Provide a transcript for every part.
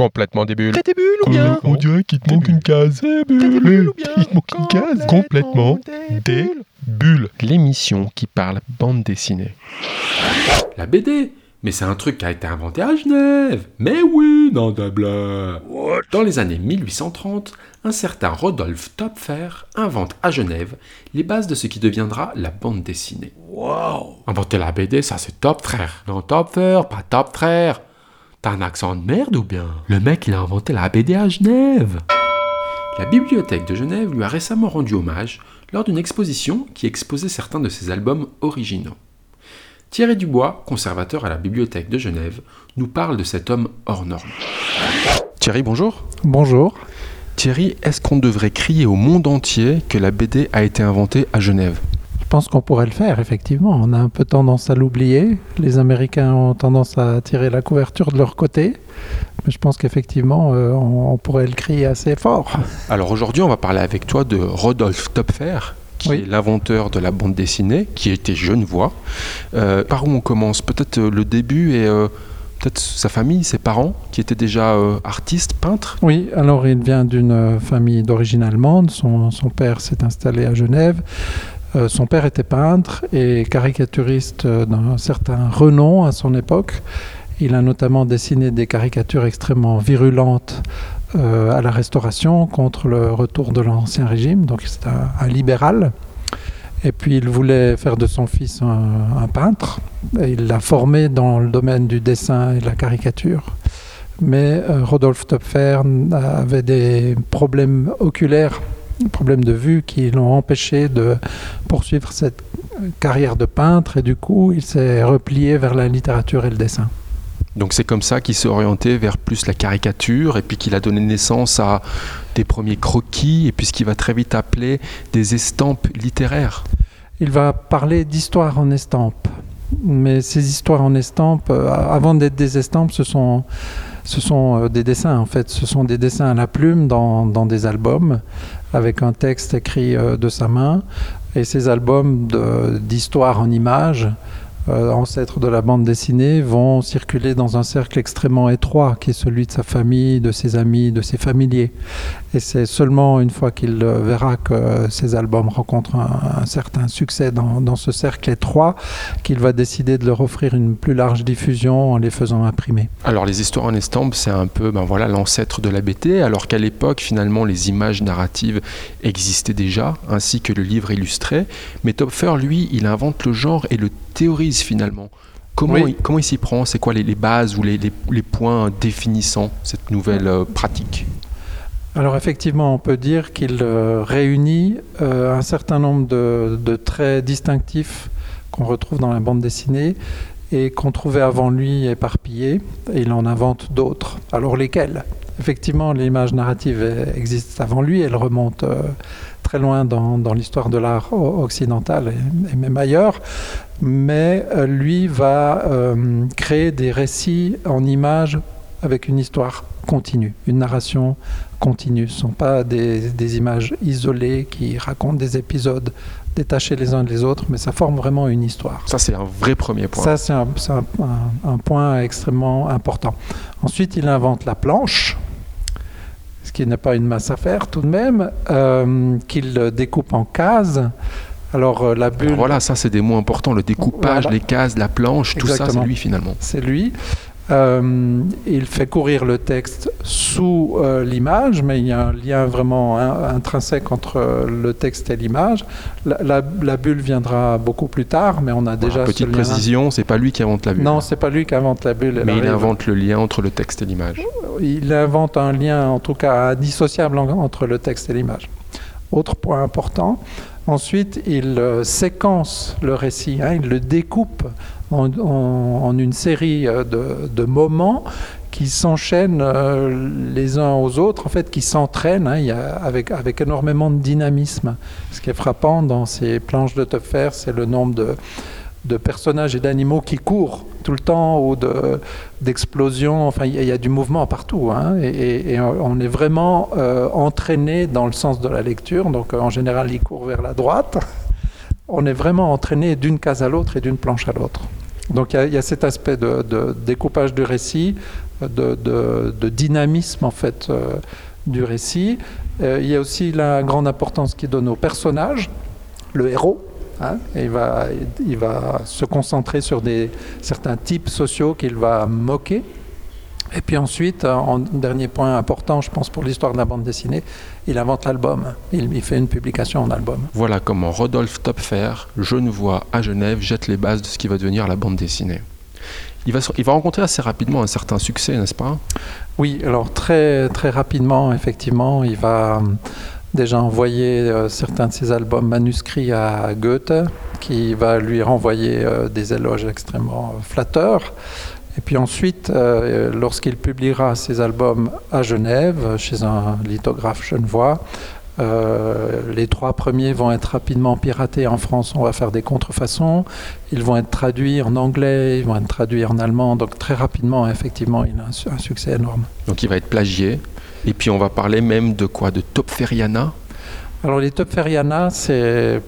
Complètement des bulles. T'as tes bulles ou bien On dirait qu'il te manque une case. T'as des bulles ou bien Il te manque une case. Complètement des bulles. L'émission qui parle bande dessinée. La BD Mais c'est un truc qui a été inventé à Genève Mais oui, non de blague Dans les années 1830, un certain Rodolphe Topfer invente à Genève les bases de ce qui deviendra la bande dessinée. Wow Inventer la BD, ça c'est top frère Non Topfer, pas top frère T'as un accent de merde ou bien? Le mec il a inventé la BD à Genève La bibliothèque de Genève lui a récemment rendu hommage lors d'une exposition qui exposait certains de ses albums originaux. Thierry Dubois, conservateur à la bibliothèque de Genève, nous parle de cet homme hors norme. Thierry, bonjour. Bonjour. Thierry, est-ce qu'on devrait crier au monde entier que la BD a été inventée à Genève? Pense qu'on pourrait le faire, effectivement. On a un peu tendance à l'oublier. Les Américains ont tendance à tirer la couverture de leur côté. Mais je pense qu'effectivement, euh, on, on pourrait le crier assez fort. Alors aujourd'hui, on va parler avec toi de Rodolphe Topfer, qui Oui. est l'inventeur de la bande dessinée, qui était genevois. Euh, par où on commence? Peut-être euh, le début et euh, peut-être sa famille, ses parents, qui étaient déjà euh, artistes, peintres? Oui, alors il vient d'une famille d'origine allemande. Son, son père s'est installé à Genève. Euh, son père était peintre et caricaturiste euh, d'un certain renom à son époque. Il a notamment dessiné des caricatures extrêmement virulentes euh, à la Restauration contre le retour de l'Ancien Régime. Donc c'est un, un libéral. Et puis il voulait faire de son fils un, peintre. Il l'a formé dans le domaine du dessin et de la caricature mais Rodolphe Topfer avait des problèmes oculaires, problèmes de vue qui l'ont empêché de poursuivre cette carrière de peintre et du coup il s'est replié vers la littérature et le dessin. Donc c'est comme ça qu'il s'est orienté vers plus la caricature et puis qu'il a donné naissance à des premiers croquis et puis ce qu'il va très vite appeler des estampes littéraires. Il va parler d'histoire en estampe. Mais ces histoires en estampe, euh, avant d'être des estampes, ce sont, ce sont euh, des dessins en fait. Ce sont des dessins à la plume dans, dans des albums avec un texte écrit euh, de sa main. Et ces albums d'histoire en images, euh, ancêtres de la bande dessinée, vont circuler dans un cercle extrêmement étroit qui est celui de sa famille, de ses amis, de ses familiers. Et c'est seulement une fois qu'il euh, verra que ces albums rencontrent un, un certain succès dans, dans ce cercle étroit qu'il va décider de leur offrir une plus large diffusion en les faisant imprimer. Alors les histoires en estampes, c'est un peu ben voilà l'ancêtre de la BT, alors qu'à l'époque finalement les images narratives existaient déjà, ainsi que le livre illustré. Mais Topfer, lui, il invente le genre et le théorise finalement. Comment, Oui. il, comment il s'y prend? C'est quoi les, les bases ou les, les- les points définissant cette nouvelle euh, pratique? Alors effectivement, on peut dire qu'il euh, réunit euh, un certain nombre de, traits distinctifs qu'on retrouve dans la bande dessinée et qu'on trouvait avant lui éparpillés, il en invente d'autres. Alors lesquels? Effectivement, l'image narrative existe avant lui, elle remonte euh, très loin dans, l'histoire de l'art occidental et, même ailleurs, mais lui va créer des récits en images avec une histoire continue, une narration continue. Ce ne sont pas des, des images isolées qui racontent des épisodes détachés les uns des autres, mais ça forme vraiment une histoire. Ça, c'est un vrai premier point. Ça, c'est un, c'est un- un- un point extrêmement important. Ensuite, il invente la planche, ce qui n'est pas une masse à faire tout de même, euh, qu'il découpe en cases. Alors, euh, la bulle, Alors voilà, ça c'est des mots importants, le découpage, Voilà. les cases, la planche, tout ça c'est lui finalement. c'est lui. Euh, il fait courir le texte sous euh, l'image, mais il y a un lien vraiment in- intrinsèque entre euh, le texte et l'image. La, la- la bulle viendra beaucoup plus tard, mais on a déjà ce petite lien. précision, c'est pas lui qui invente la bulle. Non, c'est pas lui qui invente la bulle. mais il arrive. invente le lien entre le texte et l'image. il invente un lien, en tout cas indissociable en- entre le texte et l'image. Autre point important. Ensuite, il séquence le récit, hein, il le découpe en, une série euh, de, moments qui s'enchaînent euh, les uns aux autres, en fait, qui s'entraînent hein, avec, avec énormément de dynamisme. Ce qui est frappant dans ces planches de Topfer, c'est le nombre de, personnages et d'animaux qui courent tout le temps ou de, d'explosions. Enfin, il y, a- du mouvement partout. hein, et, on est vraiment euh, entraîné dans le sens de la lecture. Donc, en général, il court vers la droite. On est vraiment entraîné d'une case à l'autre et d'une planche à l'autre. Donc, il y a- cet aspect de, de découpage du récit de, dynamisme en fait du récit. il y a aussi la grande importance qu'il donne au personnage, le héros. Hein, il, va, il va se concentrer sur des, certains types sociaux qu'il va moquer. Et puis ensuite, en dernier point important, je pense, pour l'histoire de la bande dessinée, il invente l'album. Il, fait une publication en album. Voilà comment Rodolphe Topfer, genevois à Genève, jette les bases de ce qui va devenir la bande dessinée. Il va, il va rencontrer assez rapidement un certain succès, n'est-ce pas? Oui, alors très, très rapidement, effectivement, il va euh, déjà envoyer euh, certains de ses albums manuscrits à Goethe, qui va lui renvoyer euh, des éloges extrêmement flatteurs. Et puis ensuite, euh, lorsqu'il publiera ses albums à Genève, chez un lithographe genevois, euh, les trois premiers vont être rapidement piratés en France. On va faire des contrefaçons. Ils vont être traduits en anglais, ils vont être traduits en allemand. Donc très rapidement, effectivement, il a un, succès énorme. Donc il va être plagié. Et puis on va parler même de quoi? De Topferiana? Alors les Topferiana, c'est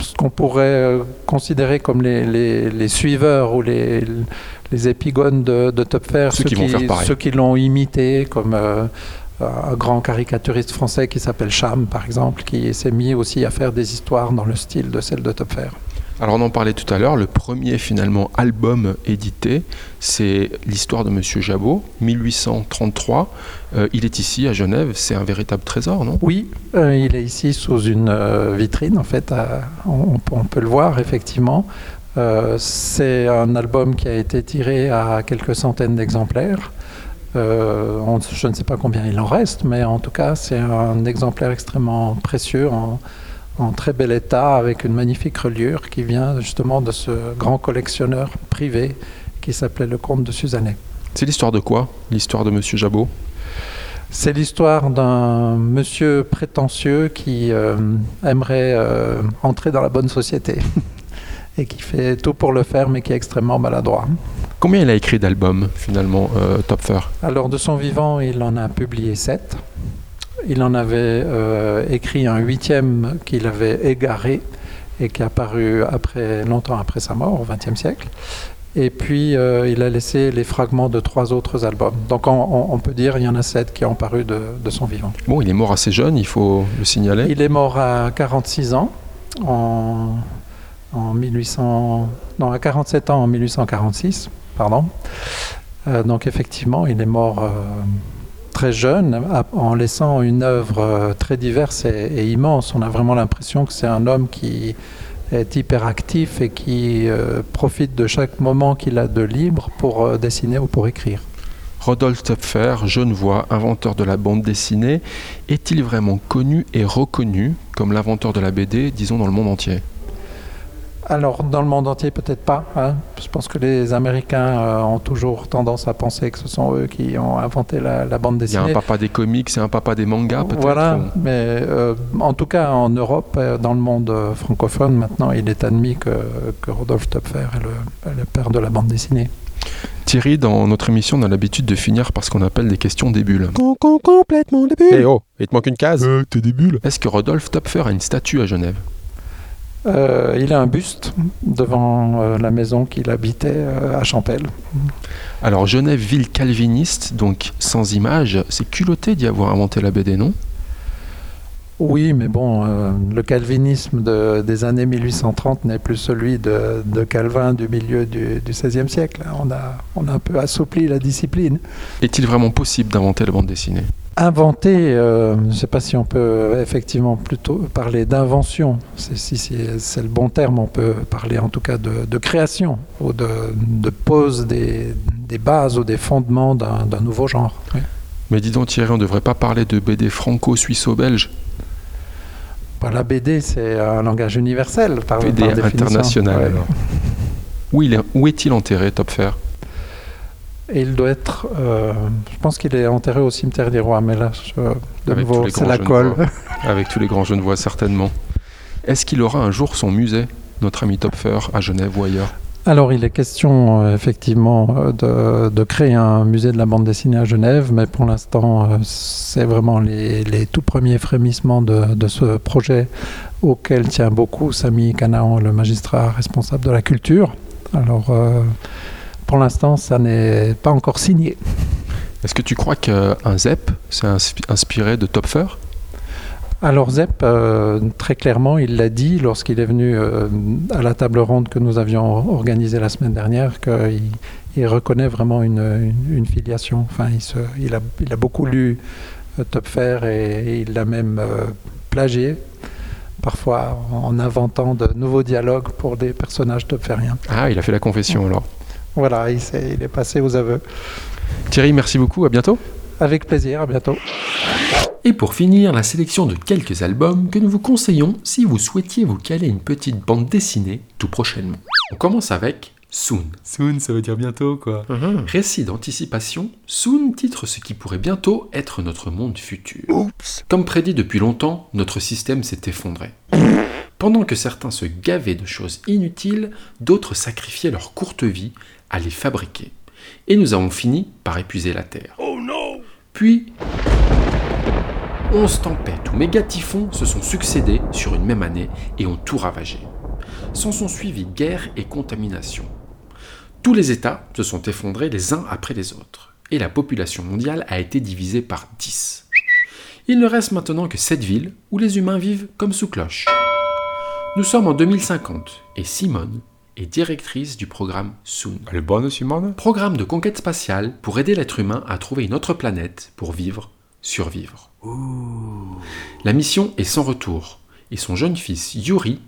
ce qu'on pourrait euh, considérer comme les suiveurs ou les, les épigones de, de Topfer, ceux, qui, ceux qui l'ont imité, comme euh, un grand caricaturiste français qui s'appelle Cham, par exemple, qui s'est mis aussi à faire des histoires dans le style de celle de Topfer. Alors on en parlait tout à l'heure, le premier finalement album édité, c'est l'histoire de Monsieur Jabot, 1833. Euh, il est ici à Genève, c'est un véritable trésor, non? Oui, euh, il est ici sous une vitrine, en fait, on, peut le voir effectivement. Euh, c'est un album qui a été tiré à quelques centaines d'exemplaires. Euh, je ne sais pas combien il en reste, mais en tout cas, c'est un exemplaire extrêmement précieux, très bel état, avec une magnifique reliure qui vient justement de ce grand collectionneur privé qui s'appelait le comte de Suzannet. C'est l'histoire de quoi L'histoire de Monsieur Jabot? C'est l'histoire d'un monsieur prétentieux qui euh, aimerait entrer dans la bonne société. et qui fait tout pour le faire, mais qui est extrêmement maladroit. Combien il a écrit d'albums, finalement, euh, Topfer? Alors, de son vivant, il en a publié sept. Il en avait euh, écrit un huitième qu'il avait égaré et qui a paru après, longtemps après sa mort, au XXe siècle. Et puis, euh, il a laissé les fragments de trois autres albums. Donc, on, peut dire qu'il y en a sept qui ont paru de, de, son vivant. Bon, il est mort assez jeune, il faut le signaler. Il est mort à 46 ans, en en 1800, non, à 47 ans en 1846, pardon. Euh, donc effectivement, il est mort euh, très jeune, en laissant une œuvre euh, très diverse et, immense. On a vraiment l'impression que c'est un homme qui est hyperactif et qui profite de chaque moment qu'il a de libre pour dessiner ou pour écrire. Rodolphe Töpfer, genevois, inventeur de la bande dessinée, est-il vraiment connu et reconnu comme l'inventeur de la BD, disons dans le monde entier? Alors, dans le monde entier, peut-être pas. Hein. Je pense que les Américains euh, ont toujours tendance à penser que ce sont eux qui ont inventé la, bande dessinée. Il y a un papa des comics et un papa des mangas, peut-être Voilà, mais euh, en tout cas, en Europe, euh, dans le monde francophone, maintenant, il est admis que, que Rodolphe Töpfer est le, père de la bande dessinée. Thierry, dans notre émission, on a l'habitude de finir par ce qu'on appelle des questions des bulles. complètement des bulles. Eh oh, il te manque une case. t'es des bulles. Est-ce que Rodolphe Töpfer a une statue à Genève? Euh, il a un buste devant euh, la maison qu'il habitait euh, à Champel. Alors Genève, ville calviniste, donc sans image, c'est culotté d'y avoir inventé la BD, non? Oui, mais bon, le calvinisme des années 1830 n'est plus celui de, Calvin du milieu du, XVIe siècle. On a, on a un peu assoupli la discipline. Est-il vraiment possible d'inventer la bande dessinée? Inventer, euh, je ne sais pas si on peut effectivement plutôt parler d'invention, si c'est le bon terme, on peut parler en tout cas de, création ou de, pose des, bases ou des fondements d'un nouveau genre. Mais dis donc Thierry, on ne devrait pas parler de BD franco-suisse-belge bah, La BD, c'est un langage universel. Par, BD international. Où, où est-il enterré, Topfer et il doit être, euh, je pense qu'il est enterré au cimetière des rois, mais là, de nouveau, c'est la colle. Avec tous les grands jeunes voix, certainement. Est-ce qu'il aura un jour son musée, notre ami Topfer, à Genève ou ailleurs alors, il est question euh, effectivement euh, de, créer un musée de la bande dessinée à Genève, mais pour l'instant, c'est vraiment les, tout premiers frémissements de, ce projet auquel tient beaucoup Samy Canaan, le magistrat responsable de la culture. Alors, pour l'instant, ça n'est pas encore signé. Est-ce que tu crois qu'un ZEP s'est inspiré de Topfer? Alors Zep, euh, très clairement, il l'a dit lorsqu'il est venu euh, à la table ronde que nous avions organisée la semaine dernière, qu'il reconnaît vraiment une, filiation. Enfin, il, a, beaucoup lu euh, Topfer et, il l'a même plagié, parfois en inventant de nouveaux dialogues pour des personnages topferiens. Ah, il a fait la confession alors. Voilà, il, il est passé aux aveux. Thierry, merci beaucoup, à bientôt. Avec plaisir, à bientôt. Et pour finir, la sélection de quelques albums que nous vous conseillons si vous souhaitiez vous caler une petite bande dessinée tout prochainement. On commence avec Soon. Soon, ça veut dire bientôt, quoi. Uh-huh. Récit d'anticipation, Soon titre ce qui pourrait bientôt être notre monde futur. Oups. Comme prédit depuis longtemps, notre système s'est effondré. Pendant que certains se gavaient de choses inutiles, d'autres sacrifiaient leur courte vie à les fabriquer. Et nous avons fini par épuiser la Terre. Oh non Puis, Onze tempêtes ou méga-typhons se sont succédés sur une même année et ont tout ravagé. S'en sont suivis guerre et contamination. Tous les États se sont effondrés les uns après les autres, et la population mondiale a été divisée par 10. Il ne reste maintenant que 7 villes où les humains vivent comme sous cloche. Nous sommes en 2050 et Simone est directrice du programme Soon. Est bonne, Simone? Programme de conquête spatiale pour aider l'être humain à trouver une autre planète pour vivre, survivre. La mission est sans retour, et son jeune fils Yuri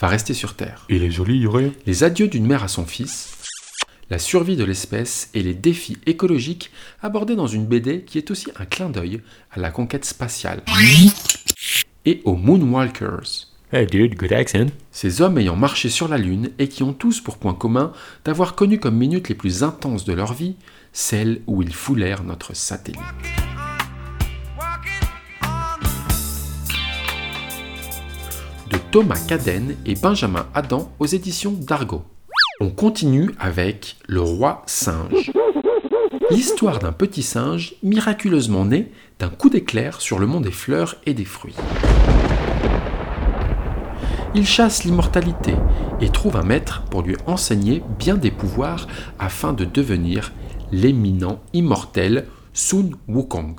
va rester sur Terre. Il est joli, Yuri. Les adieux d'une mère à son fils, la survie de l'espèce et les défis écologiques abordés dans une BD qui est aussi un clin d'œil à la conquête spatiale et aux Moonwalkers. Hey dude, good accent. Ces hommes ayant marché sur la Lune et qui ont tous pour point commun d'avoir connu comme minutes les plus intenses de leur vie celles où ils foulèrent notre satellite. Thomas Caden et Benjamin Adam aux éditions d'Argo. On continue avec Le roi singe. L'histoire d'un petit singe miraculeusement né d'un coup d'éclair sur le monde des fleurs et des fruits. Il chasse l'immortalité et trouve un maître pour lui enseigner bien des pouvoirs afin de devenir l'éminent immortel Sun Wukong.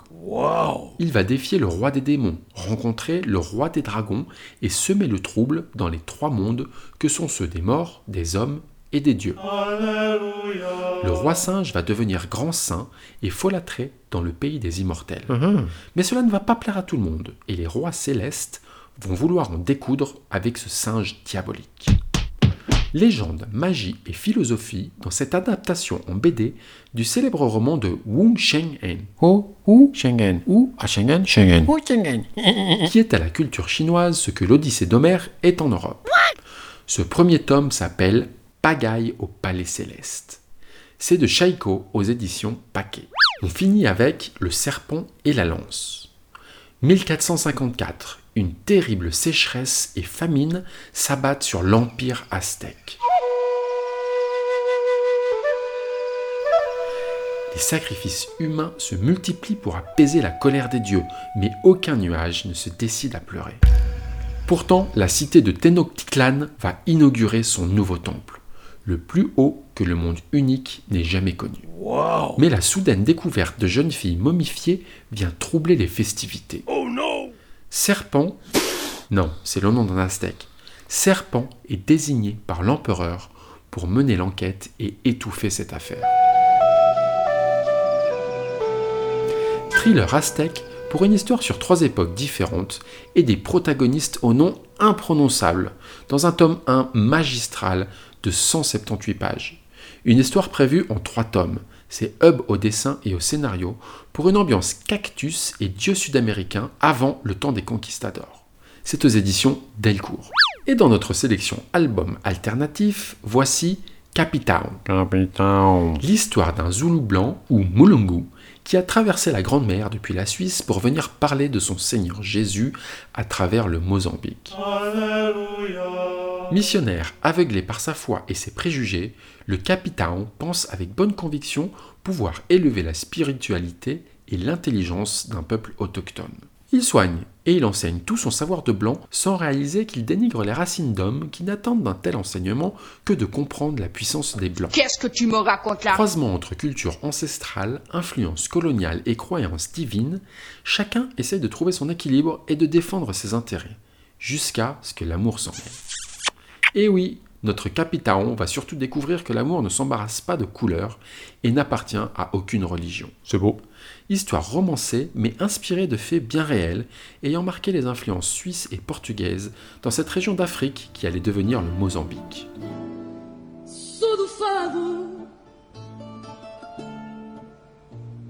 Il va défier le roi des démons, rencontrer le roi des dragons et semer le trouble dans les trois mondes que sont ceux des morts, des hommes et des dieux. Le roi singe va devenir grand saint et folâtrer dans le pays des immortels. Mhm. Mais cela ne va pas plaire à tout le monde et les rois célestes vont vouloir en découdre avec ce singe diabolique. Légende, magie et philosophie dans cette adaptation en BD du célèbre roman de Wu Shenghen. Oh, ou Schengen. Ou à Schengen. Ou Schengen. qui est à la culture chinoise ce que l'Odyssée d'Homère est en Europe. Ce premier tome s'appelle Pagaille au Palais Céleste. C'est de Shaiko aux éditions Paquet. On finit avec Le Serpent et la Lance. 1454, une terrible sécheresse et famine s'abattent sur l'empire aztèque. Les sacrifices humains se multiplient pour apaiser la colère des dieux, mais aucun nuage ne se décide à pleurer. Pourtant, la cité de Tenochtitlan va inaugurer son nouveau temple, le plus haut que le monde unique n'ait jamais connu. Mais la soudaine découverte de jeunes filles momifiées vient troubler les festivités. Oh non Serpent, non, c'est le nom d'un aztèque. Serpent est désigné par l'empereur pour mener l'enquête et étouffer cette affaire. Thriller aztèque pour une histoire sur trois époques différentes et des protagonistes au nom imprononçable, dans un tome 1 magistral de 178 pages. Une histoire prévue en trois tomes. C'est Hub au dessin et au scénario pour une ambiance cactus et dieu sud-américain avant le temps des conquistadors. C'est aux éditions Delcourt. Et dans notre sélection album alternatif, voici Capitown. L'histoire d'un Zoulou blanc, ou Mulungu, qui a traversé la Grande Mer depuis la Suisse pour venir parler de son Seigneur Jésus à travers le Mozambique. Missionnaire aveuglé par sa foi et ses préjugés, le capitaine pense avec bonne conviction pouvoir élever la spiritualité et l'intelligence d'un peuple autochtone. Il soigne et il enseigne tout son savoir de blanc sans réaliser qu'il dénigre les racines d'hommes qui n'attendent d'un tel enseignement que de comprendre la puissance des blancs. Qu'est-ce que tu me racontes là? Croisement entre culture ancestrale, influence coloniale et croyances divines, chacun essaie de trouver son équilibre et de défendre ses intérêts, jusqu'à ce que l'amour s'en mêle. Et oui, notre capitaon va surtout découvrir que l'amour ne s'embarrasse pas de couleur et n'appartient à aucune religion. C'est beau. Histoire romancée mais inspirée de faits bien réels, ayant marqué les influences suisses et portugaises dans cette région d'Afrique qui allait devenir le Mozambique. Sou do fado,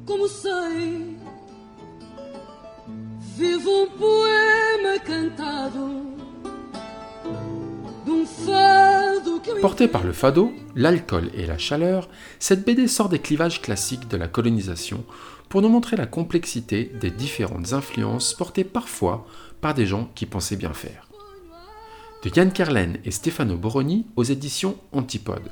como sei, vivo um poema cantado, Portée par le fado, l'alcool et la chaleur, cette BD sort des clivages classiques de la colonisation pour nous montrer la complexité des différentes influences portées parfois par des gens qui pensaient bien faire. De Yann Kerlen et Stefano Boroni aux éditions Antipode.